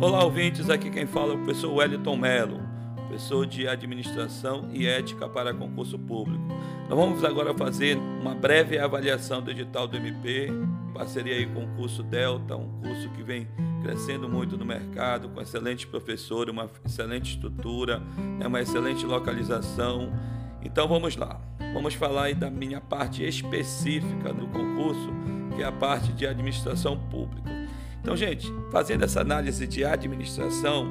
Olá, ouvintes. Aqui quem fala é o professor Wellington Mello, professor de Administração e Ética para Concurso Público. Nós vamos agora fazer uma breve avaliação do edital do MP, parceria aí com o curso Delta, um curso que vem crescendo muito no mercado, com excelentes professores, uma excelente estrutura, né, uma excelente localização. Então vamos lá. Vamos falar aí da minha parte específica do concurso, que é a parte de administração pública. Então, gente, fazendo essa análise de administração,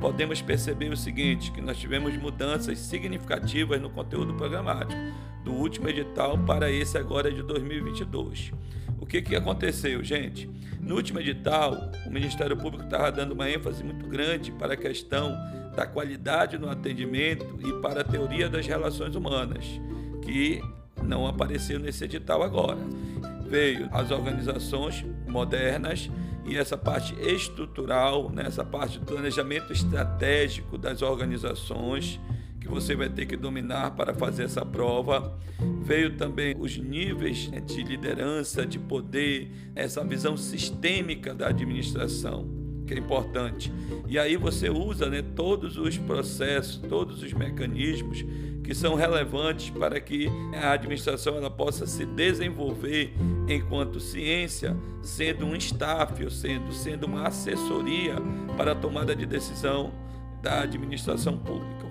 podemos perceber o seguinte, que nós tivemos mudanças significativas no conteúdo programático do último edital para esse agora de 2022. O que, que aconteceu, gente? No último edital, o Ministério Público estava dando uma ênfase muito grande para a questão da qualidade no atendimento e para a teoria das relações humanas, que não apareceu nesse edital agora. Veio as organizações modernas e essa parte estrutural, né, essa parte do planejamento estratégico das organizações que você vai ter que dominar para fazer essa prova. Veio também os níveis né, de liderança, de poder, essa visão sistêmica da administração, que é importante. E aí você usa né, todos os processos, todos os mecanismos que são relevantes para que a administração ela possa se desenvolver enquanto ciência, sendo um staff, ou sendo, sendo uma assessoria para a tomada de decisão da administração pública.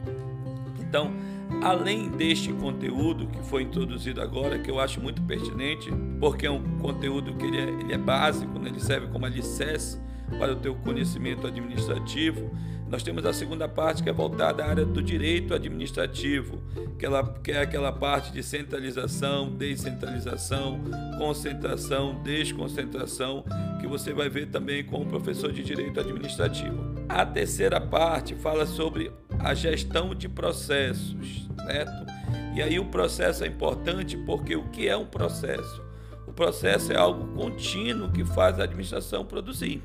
Então, além deste conteúdo que foi introduzido agora, que eu acho muito pertinente, porque é um conteúdo que ele é, ele é básico, né? ele serve como alicerce para o teu conhecimento administrativo, nós temos a segunda parte que é voltada à área do direito administrativo, que, ela, que é aquela parte de centralização, descentralização, concentração, desconcentração, que você vai ver também com o professor de direito administrativo. A terceira parte fala sobre a gestão de processos, certo? E aí o processo é importante porque o que é um processo? O processo é algo contínuo que faz a administração produzir.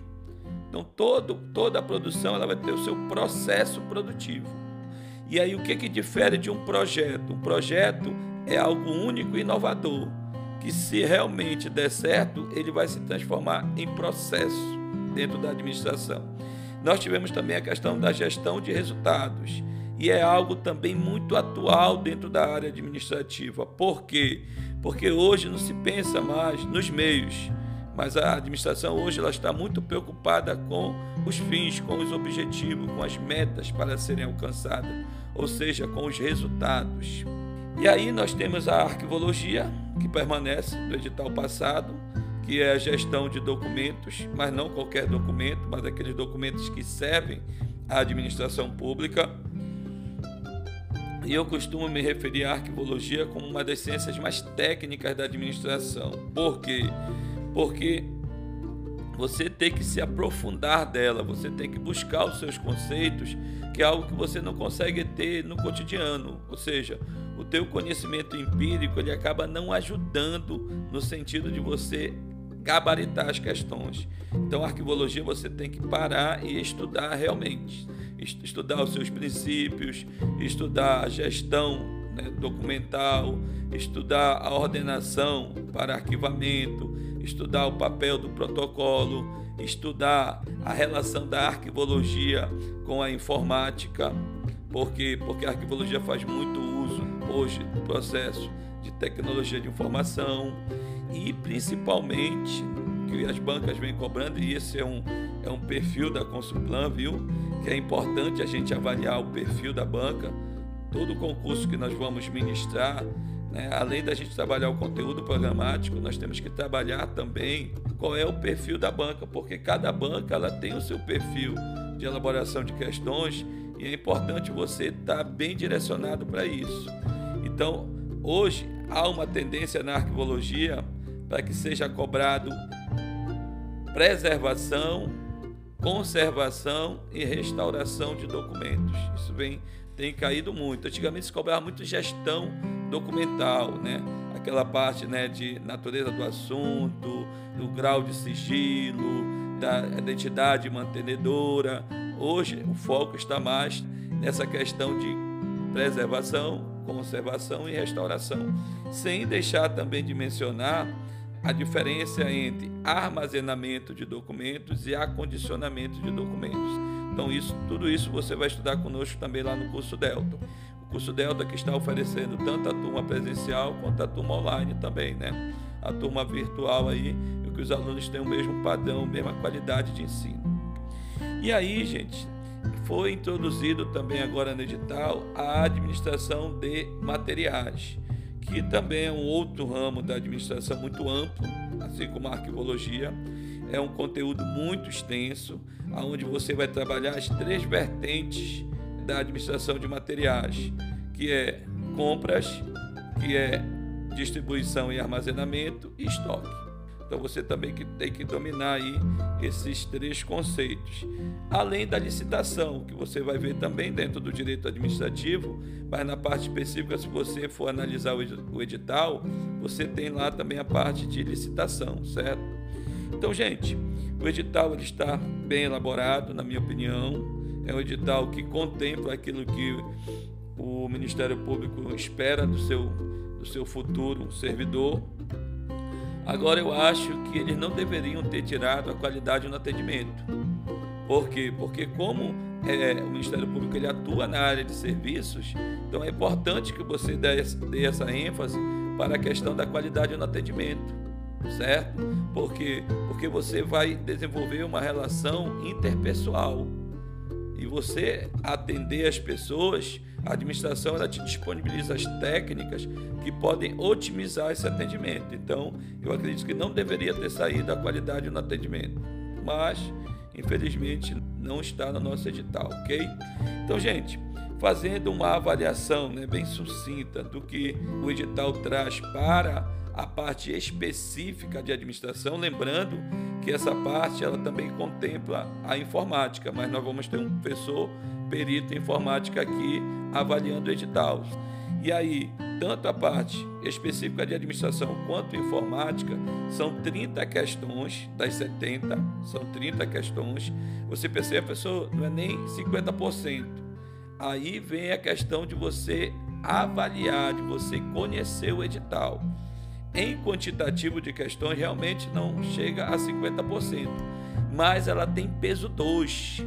Então todo, toda a produção ela vai ter o seu processo produtivo. E aí o que, que difere de um projeto? Um projeto é algo único e inovador, que se realmente der certo, ele vai se transformar em processo dentro da administração. Nós tivemos também a questão da gestão de resultados, e é algo também muito atual dentro da área administrativa. Por quê? Porque hoje não se pensa mais nos meios, mas a administração hoje ela está muito preocupada com os fins, com os objetivos, com as metas para serem alcançadas, ou seja, com os resultados. E aí nós temos a arquivologia, que permanece do edital passado, que é a gestão de documentos, mas não qualquer documento, mas aqueles documentos que servem à administração pública. E eu costumo me referir à arquivologia como uma das ciências mais técnicas da administração. Por quê? Porque você tem que se aprofundar dela, você tem que buscar os seus conceitos, que é algo que você não consegue ter no cotidiano. Ou seja, o teu conhecimento empírico ele acaba não ajudando no sentido de você gabaritar as questões. Então, arquivologia você tem que parar e estudar realmente, estudar os seus princípios, estudar a gestão né, documental, estudar a ordenação para arquivamento, estudar o papel do protocolo, estudar a relação da arquivologia com a informática, porque porque a arquivologia faz muito uso hoje do processo de tecnologia de informação e principalmente que as bancas vêm cobrando e esse é um é um perfil da Consulplan, viu? Que é importante a gente avaliar o perfil da banca. Todo concurso que nós vamos ministrar né? Além da gente trabalhar o conteúdo programático, nós temos que trabalhar também qual é o perfil da banca, porque cada banca ela tem o seu perfil de elaboração de questões e é importante você estar bem direcionado para isso. Então, hoje há uma tendência na arquivologia para que seja cobrado preservação, conservação e restauração de documentos. Isso vem tem caído muito. Antigamente se cobrava muito gestão documental, né? Aquela parte né, de natureza do assunto, do grau de sigilo, da identidade mantenedora. Hoje o foco está mais nessa questão de preservação, conservação e restauração, sem deixar também de mencionar a diferença entre armazenamento de documentos e acondicionamento de documentos. Então, isso, tudo isso você vai estudar conosco também lá no curso Delta. O curso Delta que está oferecendo tanto a turma presencial quanto a turma online também, né? A turma virtual aí, que os alunos têm o mesmo padrão, mesma qualidade de ensino. E aí, gente, foi introduzido também agora no edital a administração de materiais que também é um outro ramo da administração muito amplo, assim como a arquivologia. É um conteúdo muito extenso, onde você vai trabalhar as três vertentes da administração de materiais, que é compras, que é distribuição e armazenamento e estoque. Então você também tem que dominar aí esses três conceitos. Além da licitação, que você vai ver também dentro do direito administrativo, mas na parte específica, se você for analisar o edital, você tem lá também a parte de licitação, certo? Então, gente, o edital ele está bem elaborado, na minha opinião. É um edital que contempla aquilo que o Ministério Público espera do seu, do seu futuro servidor Agora eu acho que eles não deveriam ter tirado a qualidade no atendimento. Por quê? Porque como é, o Ministério Público ele atua na área de serviços, então é importante que você dê, dê essa ênfase para a questão da qualidade no atendimento, certo? Porque porque você vai desenvolver uma relação interpessoal e você atender as pessoas, a administração ela te disponibiliza as técnicas que podem otimizar esse atendimento. Então, eu acredito que não deveria ter saído a qualidade no atendimento, mas infelizmente não está no nosso edital, ok? Então, gente, fazendo uma avaliação né, bem sucinta do que o edital traz para a parte específica de administração, lembrando que essa parte ela também contempla a informática, mas nós vamos ter um professor perito em informática aqui avaliando o edital. E aí, tanto a parte específica de administração quanto informática são 30 questões das 70, são 30 questões. Você percebe, professor, não é nem 50%. Aí vem a questão de você avaliar, de você conhecer o edital em quantitativo de questões realmente não chega a 50%, mas ela tem peso 2.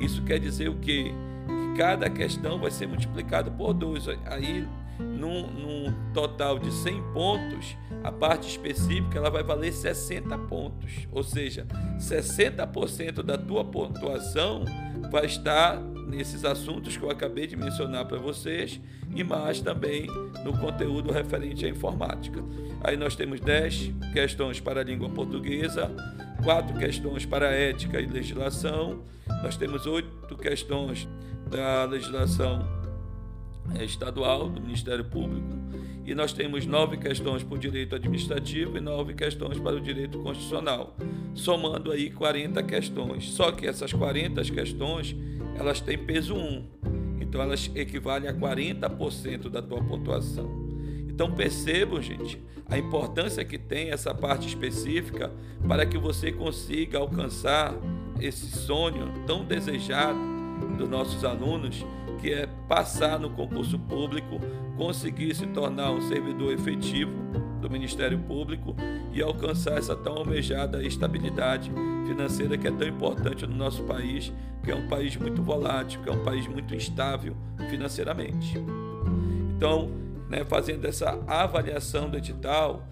Isso quer dizer o quê? Que cada questão vai ser multiplicada por 2. Aí, num, num, total de 100 pontos, a parte específica ela vai valer 60 pontos. Ou seja, 60% da tua pontuação vai estar nesses assuntos que eu acabei de mencionar para vocês e mais também no conteúdo referente à informática. Aí nós temos 10 questões para a língua portuguesa, quatro questões para a ética e legislação, nós temos oito questões da legislação estadual, do Ministério Público, e nós temos nove questões para o direito administrativo e nove questões para o direito constitucional, somando aí 40 questões. Só que essas 40 questões, elas têm peso 1, então elas equivalem a 40% da tua pontuação. Então percebam, gente, a importância que tem essa parte específica para que você consiga alcançar esse sonho tão desejado dos nossos alunos que é passar no concurso público, conseguir se tornar um servidor efetivo do Ministério Público e alcançar essa tão almejada estabilidade financeira que é tão importante no nosso país, que é um país muito volátil, que é um país muito instável financeiramente. Então, né, fazendo essa avaliação do edital,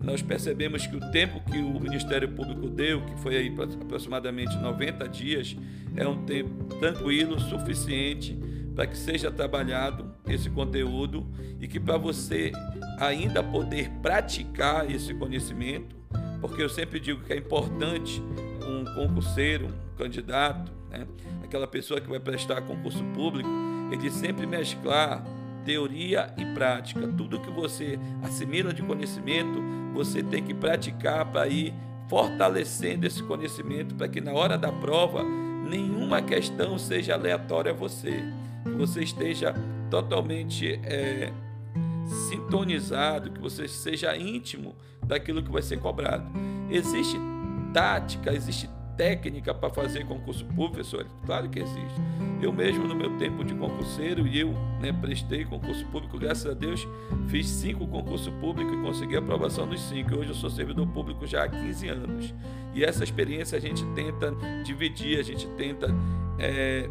nós percebemos que o tempo que o Ministério Público deu, que foi aí aproximadamente 90 dias, é um tempo tranquilo, suficiente para que seja trabalhado esse conteúdo e que para você ainda poder praticar esse conhecimento, porque eu sempre digo que é importante um concurseiro, um candidato, né, aquela pessoa que vai prestar concurso público, ele sempre mesclar teoria e prática. Tudo que você assimila de conhecimento, você tem que praticar para ir fortalecendo esse conhecimento para que na hora da prova nenhuma questão seja aleatória a você você esteja totalmente é, sintonizado, que você seja íntimo daquilo que vai ser cobrado. Existe tática, existe técnica para fazer concurso público, professor? Claro que existe. Eu mesmo, no meu tempo de concurseiro, e eu né, prestei concurso público, graças a Deus, fiz cinco concursos públicos e consegui a aprovação dos cinco. Hoje eu sou servidor público já há 15 anos. E essa experiência a gente tenta dividir, a gente tenta é,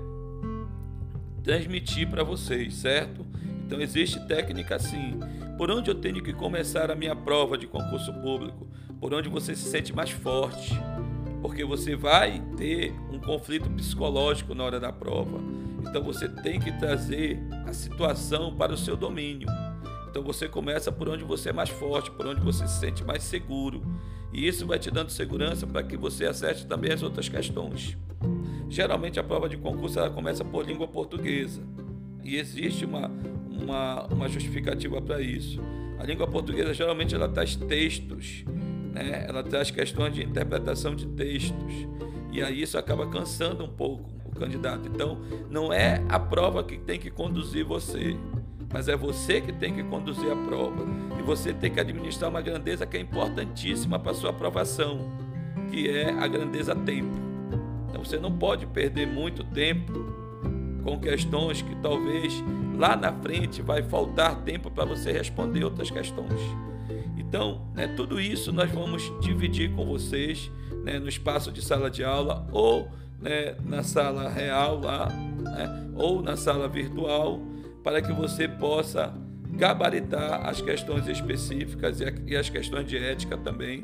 transmitir para vocês, certo? Então existe técnica sim. Por onde eu tenho que começar a minha prova de concurso público? Por onde você se sente mais forte? Porque você vai ter um conflito psicológico na hora da prova. Então você tem que trazer a situação para o seu domínio. Então você começa por onde você é mais forte, por onde você se sente mais seguro. E isso vai te dando segurança para que você acerte também as outras questões. Geralmente a prova de concurso ela começa por língua portuguesa. E existe uma, uma, uma justificativa para isso. A língua portuguesa geralmente ela traz textos, né? ela traz questões de interpretação de textos. E aí isso acaba cansando um pouco o candidato. Então, não é a prova que tem que conduzir você, mas é você que tem que conduzir a prova. E você tem que administrar uma grandeza que é importantíssima para sua aprovação, que é a grandeza tempo. Você não pode perder muito tempo com questões que talvez lá na frente vai faltar tempo para você responder outras questões. Então, né, tudo isso nós vamos dividir com vocês né, no espaço de sala de aula ou né, na sala real lá, né, ou na sala virtual, para que você possa gabaritar as questões específicas e as questões de ética também,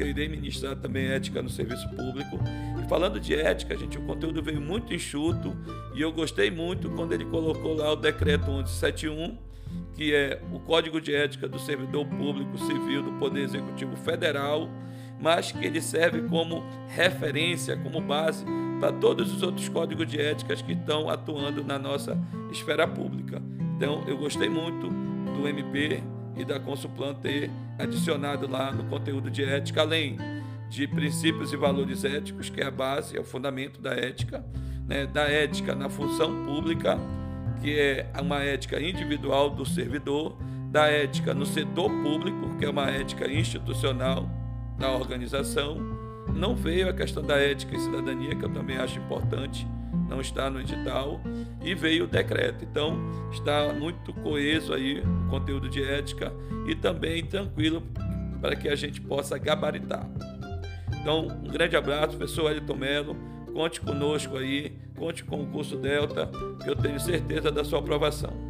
porque eu irei ministrar também ética no serviço público. E falando de ética, gente, o conteúdo veio muito enxuto e eu gostei muito quando ele colocou lá o decreto 1171, que é o Código de Ética do Servidor Público Civil do Poder Executivo Federal, mas que ele serve como referência, como base para todos os outros códigos de éticas que estão atuando na nossa esfera pública. Então, eu gostei muito do MP e da Consulplan ter adicionado lá no conteúdo de ética, além de princípios e valores éticos, que é a base, é o fundamento da ética, né, da ética na função pública, que é uma ética individual do servidor, da ética no setor público, que é uma ética institucional da organização. Não veio a questão da ética e cidadania, que eu também acho importante, não está no edital, e veio o decreto. Então, está muito coeso aí o conteúdo de ética e também tranquilo para que a gente possa gabaritar. Então, um grande abraço, professor Elton Melo. Conte conosco aí, conte com o curso Delta, que eu tenho certeza da sua aprovação.